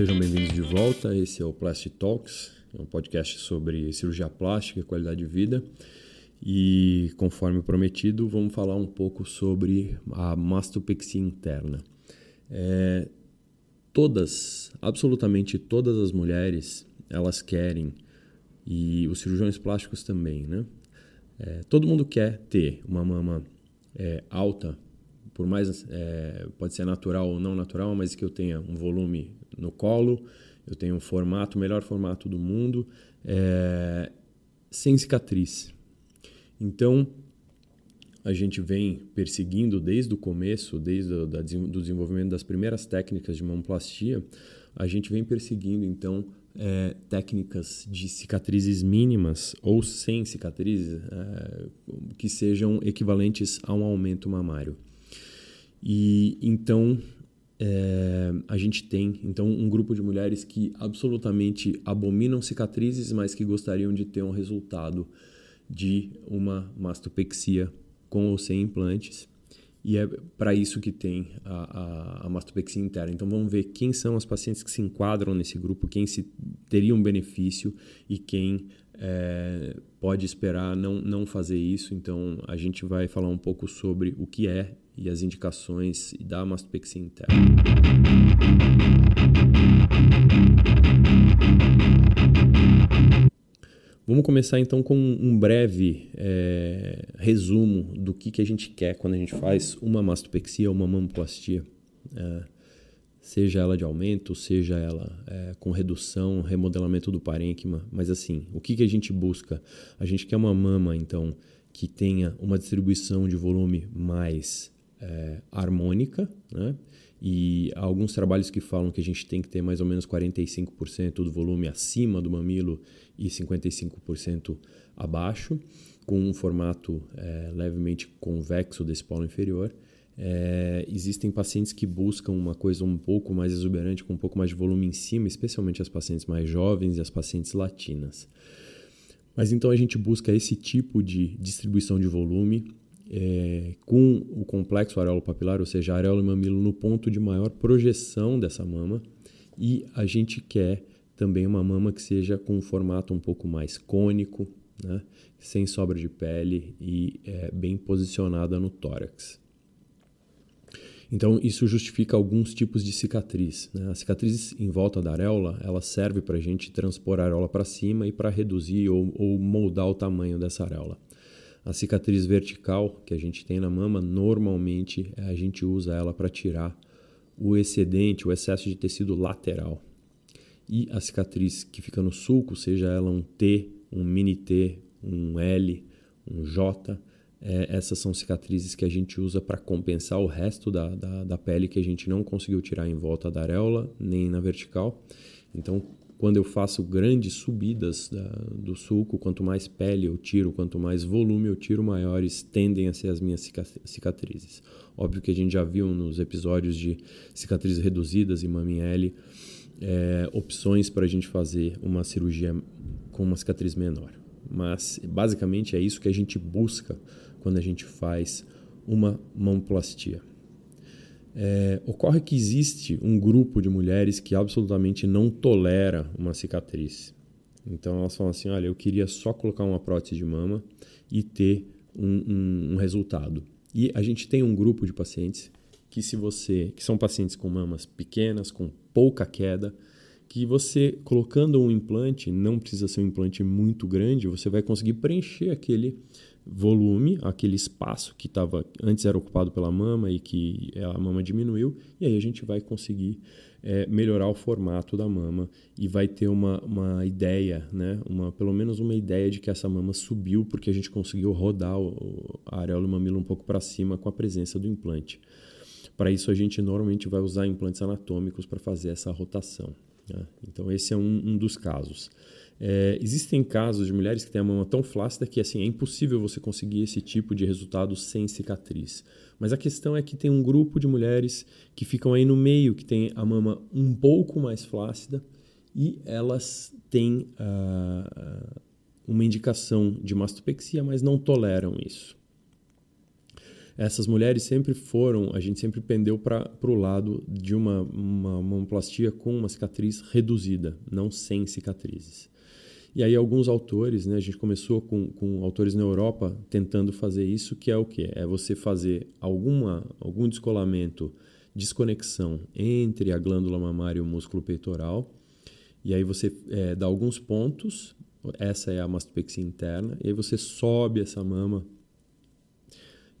Sejam bem-vindos de volta. Esse é o Plastic Talks, um podcast sobre cirurgia plástica e qualidade de vida. E conforme prometido, vamos falar um pouco sobre a mastopexia interna. É, todas, absolutamente todas as mulheres, elas querem, e os cirurgiões plásticos também, né? É, todo mundo quer ter uma mama é, alta, por mais é, pode ser natural ou não natural, mas que eu tenha um volume no colo, eu tenho um formato, o melhor formato do mundo, é, sem cicatriz. Então, a gente vem perseguindo desde o começo, desde o da, do desenvolvimento das primeiras técnicas de mamoplastia, a gente vem perseguindo então é, técnicas de cicatrizes mínimas ou sem cicatrizes é, que sejam equivalentes a um aumento mamário. E então é, a gente tem então um grupo de mulheres que absolutamente abominam cicatrizes, mas que gostariam de ter um resultado de uma mastopexia com ou sem implantes. E é para isso que tem a, a, a, mastopexia interna. Então vamos ver quem são as pacientes que se enquadram nesse grupo, quem se teria um benefício e quem é, pode esperar não, não fazer isso. Então a gente vai falar um pouco sobre o que é e as indicações da mastopexia interna. Vamos começar então com um breve é, resumo do que, que a gente quer quando a gente faz uma mastopexia ou uma mamoplastia. É, seja ela de aumento, seja ela é, com redução, remodelamento do parênquima. Mas assim, o que, que a gente busca? A gente quer uma mama, então, que tenha uma distribuição de volume mais é, harmônica, né? E há alguns trabalhos que falam que a gente tem que ter mais ou menos 45% do volume acima do mamilo e 55% abaixo, com um formato é, levemente convexo desse polo inferior. É, existem pacientes que buscam uma coisa um pouco mais exuberante, com um pouco mais de volume em cima, especialmente as pacientes mais jovens e as pacientes latinas. Mas então a gente busca esse tipo de distribuição de volume é, com o complexo areolo papilar, ou seja, areolo e mamilo no ponto de maior projeção dessa mama, e a gente quer também uma mama que seja com um formato um pouco mais cônico, né? sem sobra de pele e é, bem posicionada no tórax. Então, isso justifica alguns tipos de cicatriz. Né? A cicatriz em volta da areola, ela serve para a gente transpor a areola para cima e para reduzir ou, ou moldar o tamanho dessa areola. A cicatriz vertical que a gente tem na mama, normalmente a gente usa ela para tirar o excedente, o excesso de tecido lateral e a cicatriz que fica no sulco, seja ela um T, um mini T, um L, um J, é, essas são cicatrizes que a gente usa para compensar o resto da, da, da, pele que a gente não conseguiu tirar em volta da areola, nem na vertical. Então, quando eu faço grandes subidas da, do sulco, quanto mais pele eu tiro, quanto mais volume eu tiro, maiores tendem a ser as minhas cicatrizes. Óbvio que a gente já viu nos episódios de cicatrizes reduzidas e mami L, é, opções para a gente fazer uma cirurgia com uma cicatriz menor. Mas basicamente é isso que a gente busca quando a gente faz uma mamoplastia. É, ocorre que existe um grupo de mulheres que absolutamente não tolera uma cicatriz. Então elas falam assim: olha, eu queria só colocar uma prótese de mama e ter um, um, um resultado. E a gente tem um grupo de pacientes que se você que são pacientes com mamas pequenas, com pouca queda, que você colocando um implante, não precisa ser um implante muito grande, você vai conseguir preencher aquele volume, aquele espaço que estava antes era ocupado pela mama e que a mama diminuiu, e aí a gente vai conseguir é, melhorar o formato da mama e vai ter uma, uma ideia, né? uma, pelo menos uma ideia de que essa mama subiu porque a gente conseguiu rodar o, a areola e mamilo um pouco para cima com a presença do implante. Para isso, a gente normalmente vai usar implantes anatômicos para fazer essa rotação. Né? Então, esse é um, um dos casos. É, existem casos de mulheres que têm a mama tão flácida que assim, é impossível você conseguir esse tipo de resultado sem cicatriz. Mas a questão é que tem um grupo de mulheres que ficam aí no meio, que tem a mama um pouco mais flácida e elas têm uh, uma indicação de mastopexia, mas não toleram isso. essas mulheres sempre foram, a gente sempre pendeu para o lado de uma, uma mamoplastia com uma cicatriz reduzida, não sem cicatrizes. E aí alguns autores, né, a gente começou com, com autores na Europa tentando fazer isso, que é o que? É você fazer alguma, algum descolamento, desconexão entre a glândula mamária e o músculo peitoral, e aí você é, dá alguns pontos, essa é a mastopexia interna, e aí você sobe essa mama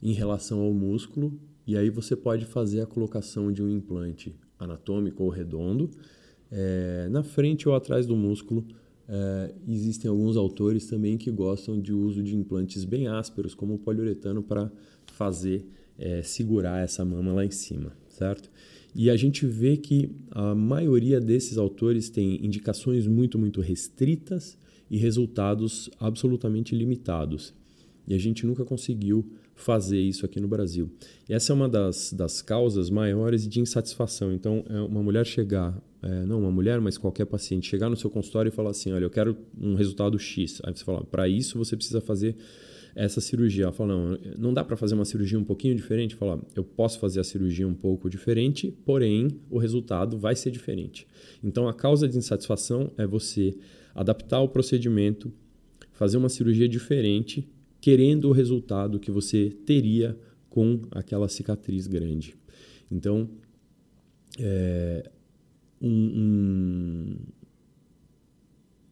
em relação ao músculo, e aí você pode fazer a colocação de um implante anatômico ou redondo é, na frente ou atrás do músculo. É, existem alguns autores também que gostam de uso de implantes bem ásperos, como o poliuretano, para fazer é, segurar essa mama lá em cima, certo? E a gente vê que a maioria desses autores tem indicações muito, muito restritas e resultados absolutamente limitados. E a gente nunca conseguiu fazer isso aqui no Brasil. E essa é uma das, das causas maiores de insatisfação. Então, é uma mulher chegar, é, não uma mulher, mas qualquer paciente, chegar no seu consultório e falar assim: olha, eu quero um resultado X. Aí você fala: para isso você precisa fazer essa cirurgia. Ela fala: não, não dá para fazer uma cirurgia um pouquinho diferente? Fala: eu posso fazer a cirurgia um pouco diferente, porém o resultado vai ser diferente. Então, a causa de insatisfação é você adaptar o procedimento, fazer uma cirurgia diferente querendo o resultado que você teria com aquela cicatriz grande. Então, é, um, um,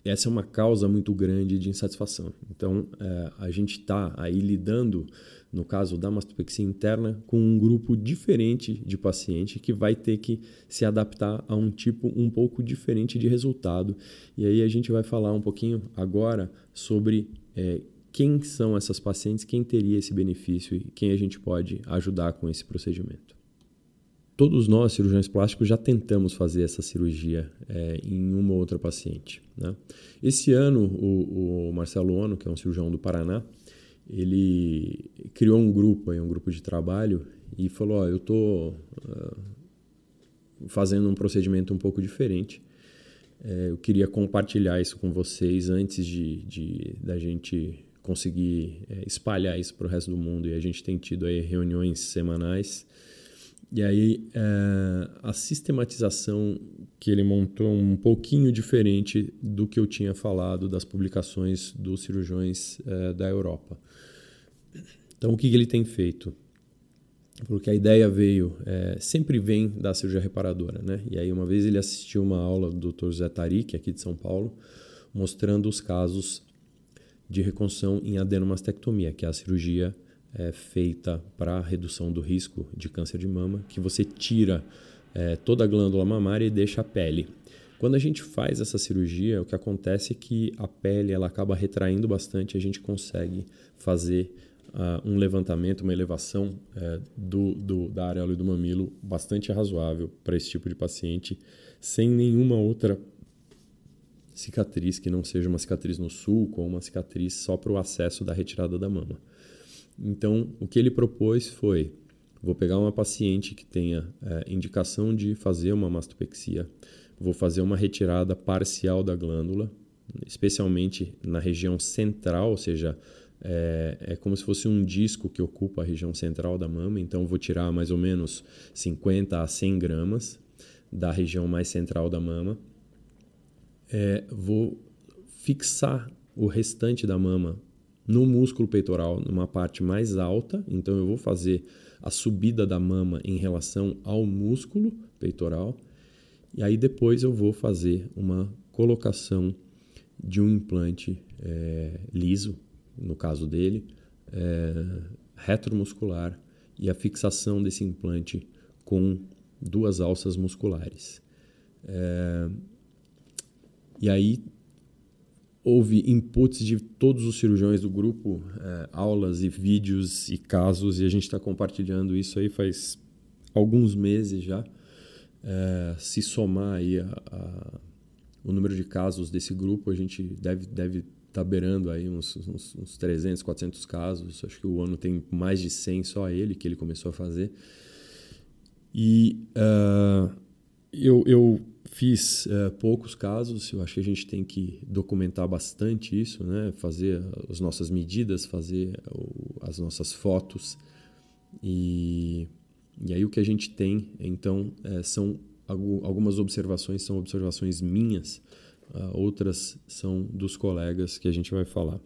essa é uma causa muito grande de insatisfação. Então, é, a gente está aí lidando, no caso da mastopexia interna, com um grupo diferente de paciente que vai ter que se adaptar a um tipo um pouco diferente de resultado. E aí a gente vai falar um pouquinho agora sobre é, quem são essas pacientes, quem teria esse benefício e quem a gente pode ajudar com esse procedimento. Todos nós, cirurgiões plásticos, já tentamos fazer essa cirurgia é, em uma ou outra paciente. Né? Esse ano, o, o, Marcelo Ono, que é um cirurgião do Paraná, ele criou um grupo, um grupo de trabalho, e falou: oh, eu estou uh, fazendo um procedimento um pouco diferente. É, eu queria compartilhar isso com vocês antes de, de da gente conseguir é, espalhar isso para o resto do mundo. E a gente tem tido aí reuniões semanais. E aí é, a sistematização que ele montou um pouquinho diferente do que eu tinha falado das publicações dos cirurgiões é, da Europa. Então o que, que ele tem feito? Porque a ideia veio, é, sempre vem da cirurgia reparadora, né? E aí uma vez ele assistiu uma aula do Dr. Zé Tarik, aqui de São Paulo, mostrando os casos de reconstrução em adenomastectomia, que é a cirurgia é, feita para redução do risco de câncer de mama, que você tira é, toda a glândula mamária e deixa a pele. Quando a gente faz essa cirurgia, o que acontece é que a pele ela acaba retraindo bastante, a gente consegue fazer uh, um levantamento, uma elevação uh, do, do, da areola do mamilo bastante razoável para esse tipo de paciente, sem nenhuma outra cicatriz que não seja uma cicatriz no sulco ou uma cicatriz só para o acesso da retirada da mama. Então, o que ele propôs foi: vou pegar uma paciente que tenha é, indicação de fazer uma mastopexia, vou fazer uma retirada parcial da glândula, especialmente na região central, ou seja, é, é, como se fosse um disco que ocupa a região central da mama, então vou tirar mais ou menos 50 a 100 gramas da região mais central da mama é, vou fixar o restante da mama no músculo peitoral, numa parte mais alta. Então, eu vou fazer a subida da mama em relação ao músculo peitoral. E aí, depois, eu vou fazer uma colocação de um implante é, liso, no caso dele, é, retromuscular, e a fixação desse implante com duas alças musculares. É, e aí houve inputs de todos os cirurgiões do grupo, é, aulas e vídeos e casos, e a gente está compartilhando isso aí faz alguns meses já. É, se somar aí a, a, o número de casos desse grupo, a gente deve deve tá beirando aí uns, uns, uns 300, 400 casos. Acho que o ano tem mais de 100 só ele que ele começou a fazer. E uh, eu, eu Fiz uh, poucos casos, eu acho que a gente tem que documentar bastante isso, né? fazer as nossas medidas, fazer as nossas fotos E, e aí o que a gente tem, então, é, são algumas observações, são observações minhas, uh, outras são dos colegas que a gente vai falar.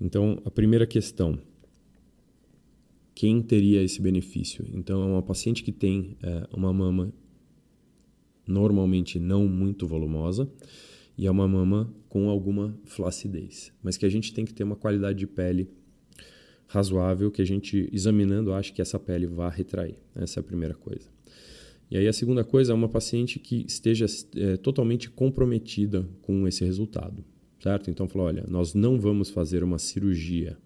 Então, a primeira questão, quem teria esse benefício? Então, é uma paciente que tem é, uma mama normalmente não muito volumosa e é uma mama com alguma flacidez, mas que a gente tem que ter uma qualidade de pele razoável que a gente examinando acha que essa pele vai retrair. Essa é a primeira coisa. E aí a segunda coisa é uma paciente que esteja é, totalmente comprometida com esse resultado, certo? Então falou, olha, nós não vamos fazer uma cirurgia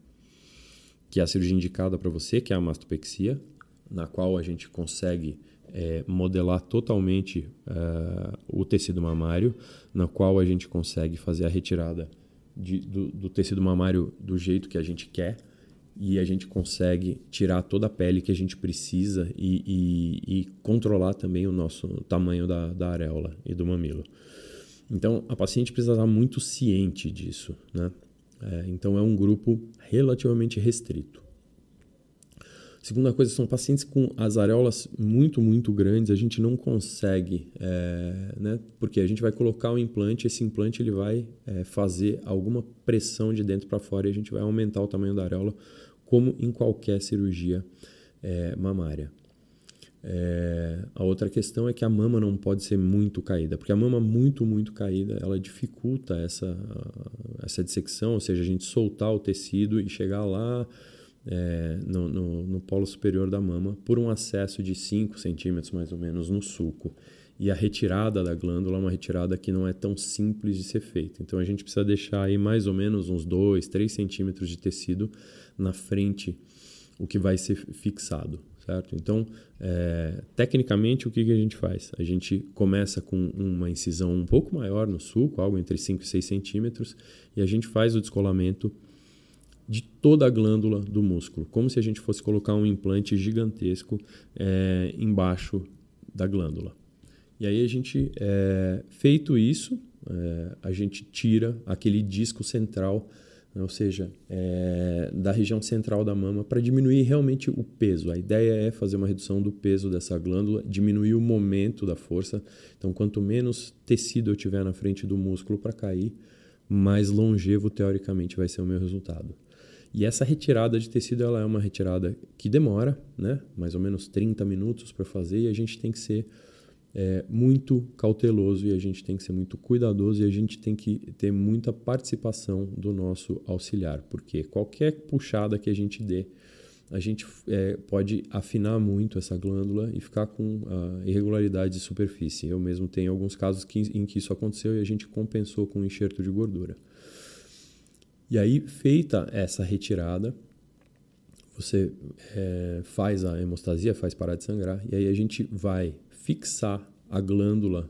que é a cirurgia indicada para você, que é a mastopexia, na qual a gente consegue é, modelar totalmente uh, o tecido mamário, na qual a gente consegue fazer a retirada de, do, do, tecido mamário do jeito que a gente quer e a gente consegue tirar toda a pele que a gente precisa e, e, e controlar também o nosso tamanho da, da areola e do mamilo. Então, a paciente precisa estar muito ciente disso, né? É, então, é um grupo relativamente restrito. Segunda coisa, são pacientes com as areolas muito, muito grandes, a gente não consegue, é, né? Porque a gente vai colocar o implante, esse implante ele vai é, fazer alguma pressão de dentro para fora e a gente vai aumentar o tamanho da areola, como em qualquer cirurgia é, mamária. É, a outra questão é que a mama não pode ser muito caída, porque a mama muito, muito caída, ela dificulta essa, essa dissecção, ou seja, a gente soltar o tecido e chegar lá é, no, no, no, polo superior da mama por um acesso de 5 centímetros mais ou menos no sulco. E a retirada da glândula é uma retirada que não é tão simples de ser feita. Então a gente precisa deixar aí mais ou menos uns 2, 3 centímetros de tecido na frente, o que vai ser fixado. Certo? Então, é, tecnicamente, o que, que a gente faz? A gente começa com uma incisão um pouco maior no sulco, algo entre 5 e 6 centímetros, e a gente faz o descolamento de toda a glândula do músculo, como se a gente fosse colocar um implante gigantesco é, embaixo da glândula. E aí a gente, é, feito isso, é, a gente tira aquele disco central, né, ou seja, da região central da mama, para diminuir realmente o peso. A ideia é fazer uma redução do peso dessa glândula, diminuir o momento da força. Então, quanto menos tecido eu tiver na frente do músculo para cair, mais longevo teoricamente vai ser o meu resultado. E essa retirada de tecido ela é uma retirada que demora, né? mais ou menos 30 minutos para fazer, e a gente tem que ser é, muito cauteloso e a gente tem que ser muito cuidadoso e a gente tem que ter muita participação do nosso auxiliar, porque qualquer puxada que a gente dê, a gente é, pode afinar muito essa glândula e ficar com uh, irregularidade de superfície. Eu mesmo tenho alguns casos que, em que isso aconteceu e a gente compensou com enxerto de gordura. E aí, feita essa retirada, você é, faz a hemostasia, faz parar de sangrar, e aí a gente vai fixar a glândula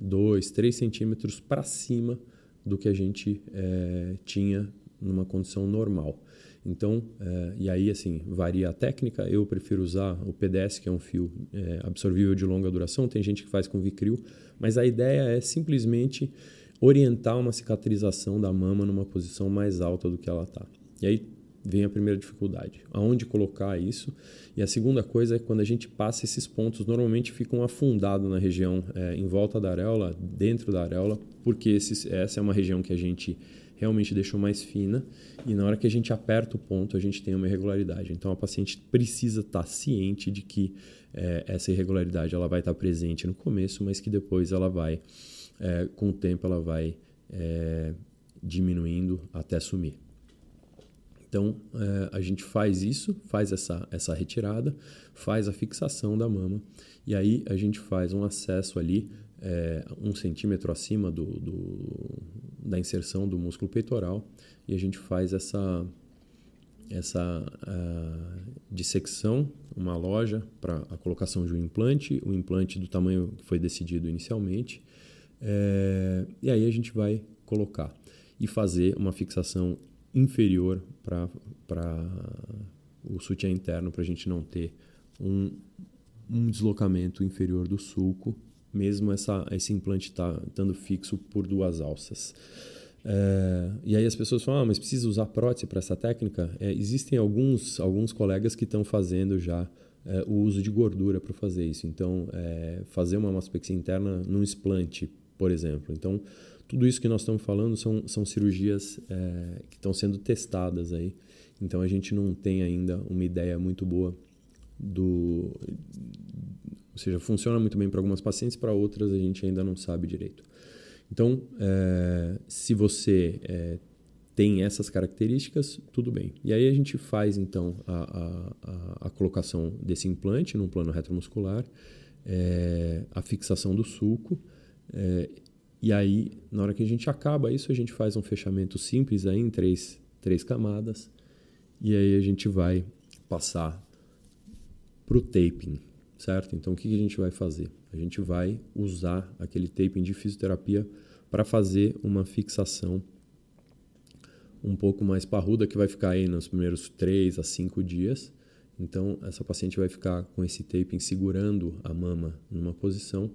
2, é, 3 centímetros para cima do que a gente é, tinha numa condição normal. Então, é, e aí assim, varia a técnica, eu prefiro usar o PDS, que é um fio é, absorvível de longa duração, tem gente que faz com Vicril, mas a ideia é simplesmente orientar uma cicatrização da mama numa posição mais alta do que ela está. E aí vem a primeira dificuldade, aonde colocar isso. E a segunda coisa é quando a gente passa esses pontos, normalmente ficam afundados na região é, em volta da areola, dentro da areola, porque esses, essa é uma região que a gente realmente deixou mais fina e na hora que a gente aperta o ponto a gente tem uma irregularidade. Então a paciente precisa estar ciente de que é, essa irregularidade ela vai estar presente no começo, mas que depois ela vai é, com o tempo ela vai é, diminuindo até sumir. Então é, a gente faz isso, faz essa, essa retirada, faz a fixação da mama e aí a gente faz um acesso ali é, um centímetro acima do, do, da inserção do músculo peitoral e a gente faz essa essa uh, dissecção, uma loja para a colocação de um implante, o implante do tamanho que foi decidido inicialmente, é, e aí a gente vai colocar e fazer uma fixação inferior para o sutiã interno, para a gente não ter um, um deslocamento inferior do sulco, mesmo essa, esse implante tá, estando fixo por duas alças. É, e aí as pessoas falam, ah, mas precisa usar prótese para essa técnica? É, existem alguns, alguns colegas que estão fazendo já é, o uso de gordura para fazer isso. Então, é, fazer uma mastopexia interna num explante, por exemplo. Então, tudo isso que nós estamos falando são, são cirurgias é, que estão sendo testadas aí. Então, a gente não tem ainda uma ideia muito boa do... Ou seja, funciona muito bem para algumas pacientes, para outras a gente ainda não sabe direito. Então, é, se você é, tem essas características, tudo bem. E aí a gente faz então a, a, a colocação desse implante no plano retromuscular, é, a fixação do sulco, é, e aí na hora que a gente acaba isso, a gente faz um fechamento simples aí em três, três camadas, e aí a gente vai passar para o taping, certo? Então o que, a gente vai fazer? A gente vai usar aquele taping de fisioterapia para fazer uma fixação um pouco mais parruda que vai ficar aí nos primeiros 3 a 5 dias. Então, essa paciente vai ficar com esse taping segurando a mama numa posição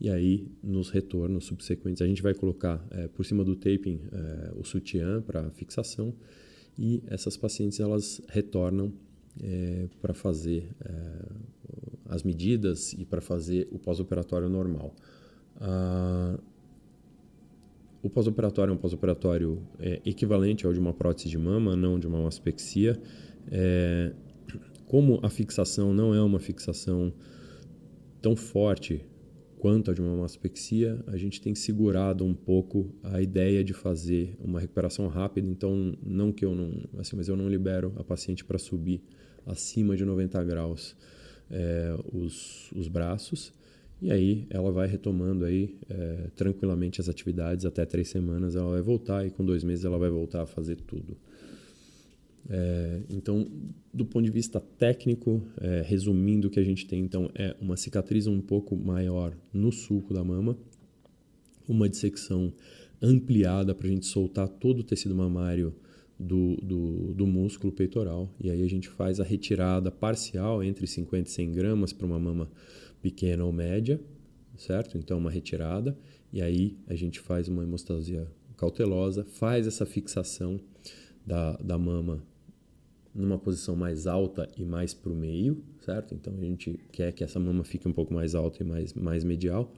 e aí nos retornos subsequentes a gente vai colocar é, por cima do taping é, o sutiã para fixação e essas pacientes elas retornam é, para fazer as medidas e para fazer o pós-operatório normal. Ah, o pós-operatório é um pós-operatório equivalente ao de uma prótese de mama, não de uma mastopexia. É, como a fixação não é uma fixação tão forte quanto a de uma mastopexia, a gente tem segurado um pouco a ideia de fazer uma recuperação rápida. Então, não que eu não, assim, mas eu não libero a paciente para subir acima de 90 graus é, os, os braços. E aí ela vai retomando aí é, tranquilamente as atividades até três semanas ela vai voltar e com dois meses ela vai voltar a fazer tudo. É, então, do ponto de vista técnico, é, resumindo o que a gente tem então é uma cicatriz um pouco maior no sulco da mama, uma dissecção ampliada para a gente soltar todo o tecido mamário do, do, do, músculo peitoral e aí a gente faz a retirada parcial entre 50 e 100 gramas para uma mama pequena ou média, certo? Então, uma retirada, e aí a gente faz uma hemostasia cautelosa, faz essa fixação da, da mama numa posição mais alta e mais para o meio, certo? Então, a gente quer que essa mama fique um pouco mais alta e mais, mais medial.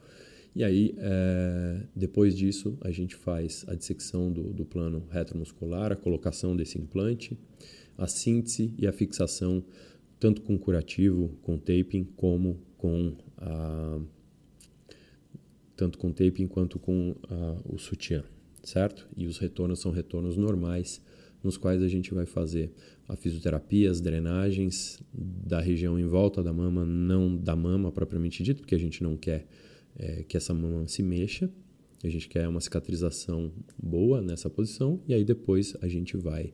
E aí, é, depois disso, a gente faz a dissecção do, do plano retromuscular, a colocação desse implante, a síntese e a fixação, tanto com curativo, com taping, como com a, tanto com taping quanto com a, o sutiã, certo? E os retornos são retornos normais, nos quais a gente vai fazer a fisioterapia, as drenagens da região em volta da mama, não da mama propriamente dito, porque a gente não quer é, que essa mama se mexa, a gente quer uma cicatrização boa nessa posição, e aí depois a gente vai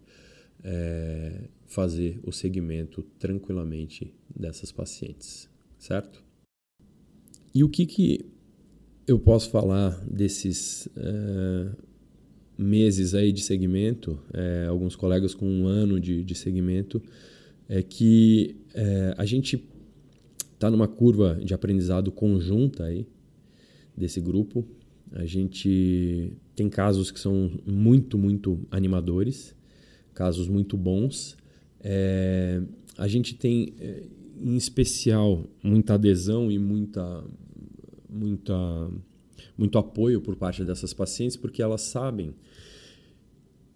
é, fazer o segmento tranquilamente dessas pacientes certo? E o que, que eu posso falar desses é, meses aí de segmento, é, alguns colegas com um ano de, de segmento, é que é, a gente está numa curva de aprendizado conjunta aí desse grupo. A gente tem casos que são muito, muito animadores, casos muito bons. É, a gente tem em especial, muita adesão e muita, muita, muito apoio por parte dessas pacientes, porque elas sabem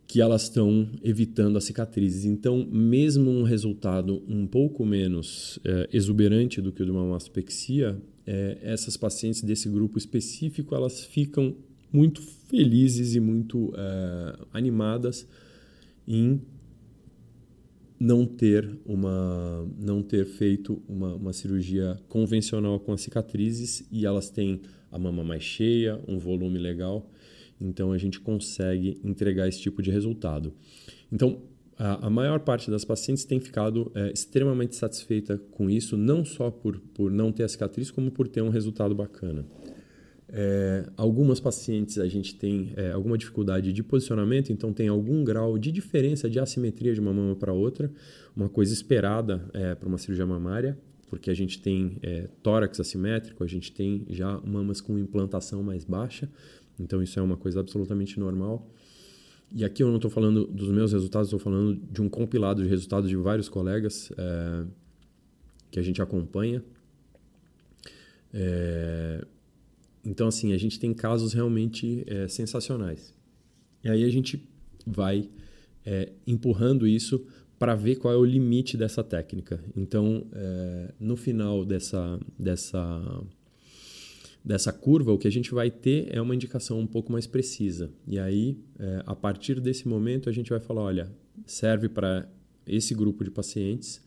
que elas estão evitando as cicatrizes. Então, mesmo um resultado um pouco menos é, exuberante do que o de uma mastopexia, é, essas pacientes desse grupo específico elas ficam muito felizes e muito é, animadas em não ter uma não ter feito uma, uma cirurgia convencional com as cicatrizes e elas têm a mama mais cheia, um volume legal, então a gente consegue entregar esse tipo de resultado. Então a, a maior parte das pacientes tem ficado é, extremamente satisfeita com isso, não só por, por não ter a cicatriz, como por ter um resultado bacana. É, algumas pacientes a gente tem é, alguma dificuldade de posicionamento, então tem algum grau de diferença de assimetria de uma mama para outra, uma coisa esperada é, para uma cirurgia mamária, porque a gente tem é, tórax assimétrico, a gente tem já mamas com implantação mais baixa, então isso é uma coisa absolutamente normal. e aqui eu não estou falando dos meus resultados, estou falando de um compilado de resultados de vários colegas é, que a gente acompanha. É, então, assim, a gente tem casos realmente é, sensacionais. E aí a gente vai é, empurrando isso para ver qual é o limite dessa técnica. Então, é, no final dessa, dessa, dessa curva, o que a gente vai ter é uma indicação um pouco mais precisa. E aí, é, a partir desse momento, a gente vai falar: olha, serve para esse grupo de pacientes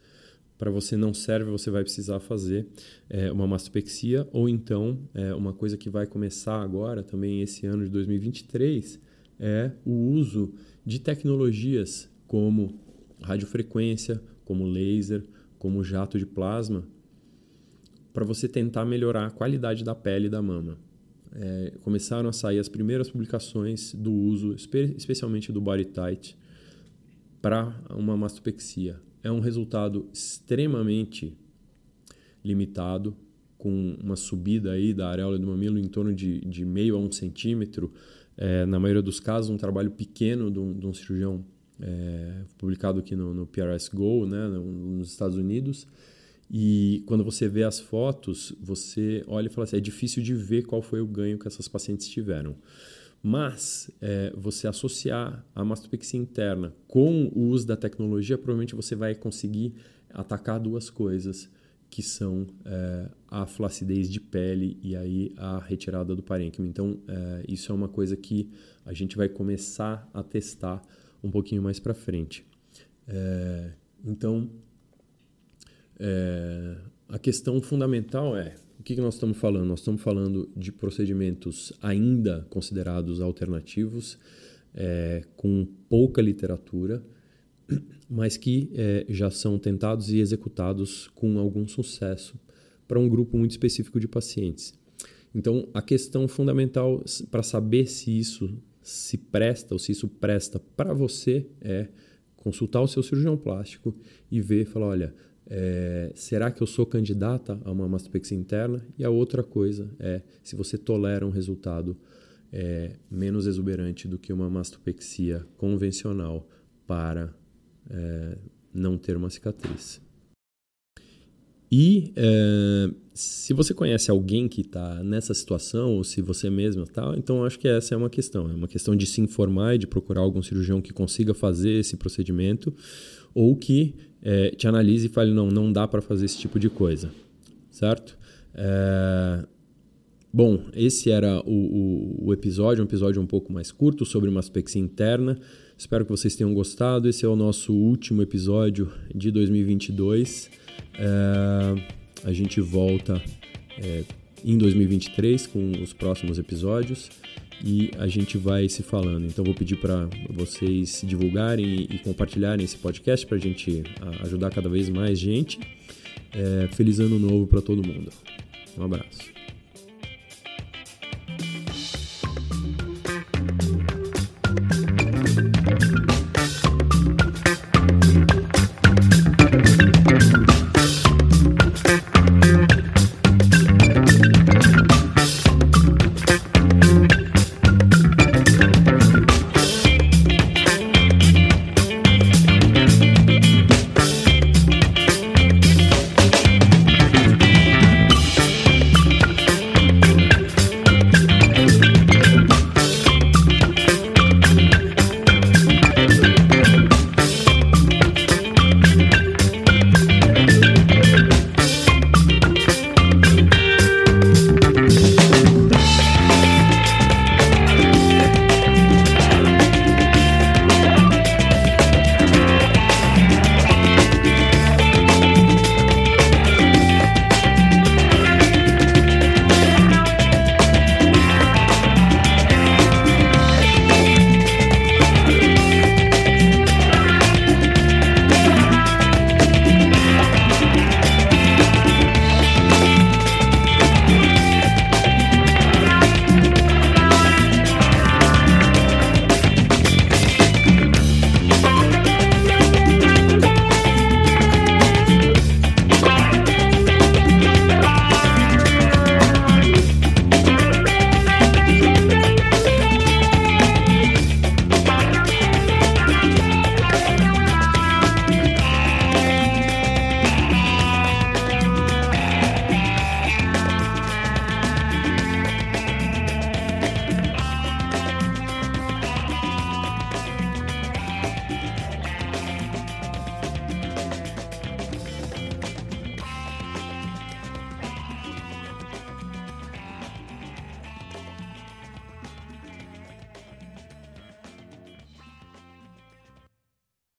para você não serve, você vai precisar fazer é, uma mastopexia ou então é, uma coisa que vai começar agora, também esse ano de 2023, é o uso de tecnologias como radiofrequência, como laser, como jato de plasma, para você tentar melhorar a qualidade da pele da mama. É, começaram a sair as primeiras publicações do uso, especialmente do body tight, para uma mastopexia é um resultado extremamente limitado, com uma subida aí da areola do mamilo em torno de, de meio a um centímetro. É, na maioria dos casos, um trabalho pequeno de um, de um cirurgião é, publicado aqui no, no, PRS Go, né, nos Estados Unidos. E quando você vê as fotos, você olha e fala assim: é difícil de ver qual foi o ganho que essas pacientes tiveram. Mas é, você associar a mastopexia interna com o uso da tecnologia, provavelmente você vai conseguir atacar duas coisas, que são é, a flacidez de pele e aí a retirada do parênquima. Então, é, isso é uma coisa que a gente vai começar a testar um pouquinho mais para frente. É, então, é, a questão fundamental é o que, nós estamos falando? Nós estamos falando de procedimentos ainda considerados alternativos, é, com pouca literatura, mas que é, já são tentados e executados com algum sucesso para um grupo muito específico de pacientes. Então, a questão fundamental para saber se isso se presta ou se isso presta para você é consultar o seu cirurgião plástico e ver, falar, olha, é, será que eu sou candidata a uma mastopexia interna? E a outra coisa é se você tolera um resultado é, menos exuberante do que uma mastopexia convencional para é, não ter uma cicatriz. E é, se você conhece alguém que está nessa situação, ou se você mesmo está, então acho que essa é uma questão. É uma questão de se informar e de procurar algum cirurgião que consiga fazer esse procedimento, ou que é, te analise e fale, não, não dá para fazer esse tipo de coisa, certo? É... Bom, esse era o, o, o, episódio, um episódio um pouco mais curto sobre uma aspexia interna. Espero que vocês tenham gostado. Esse é o nosso último episódio de 2022. É... A gente volta é, em 2023 com os próximos episódios e a gente vai se falando. Então vou pedir para vocês divulgarem e compartilharem esse podcast para a gente ajudar cada vez mais gente. É, feliz ano novo para todo mundo. Um abraço.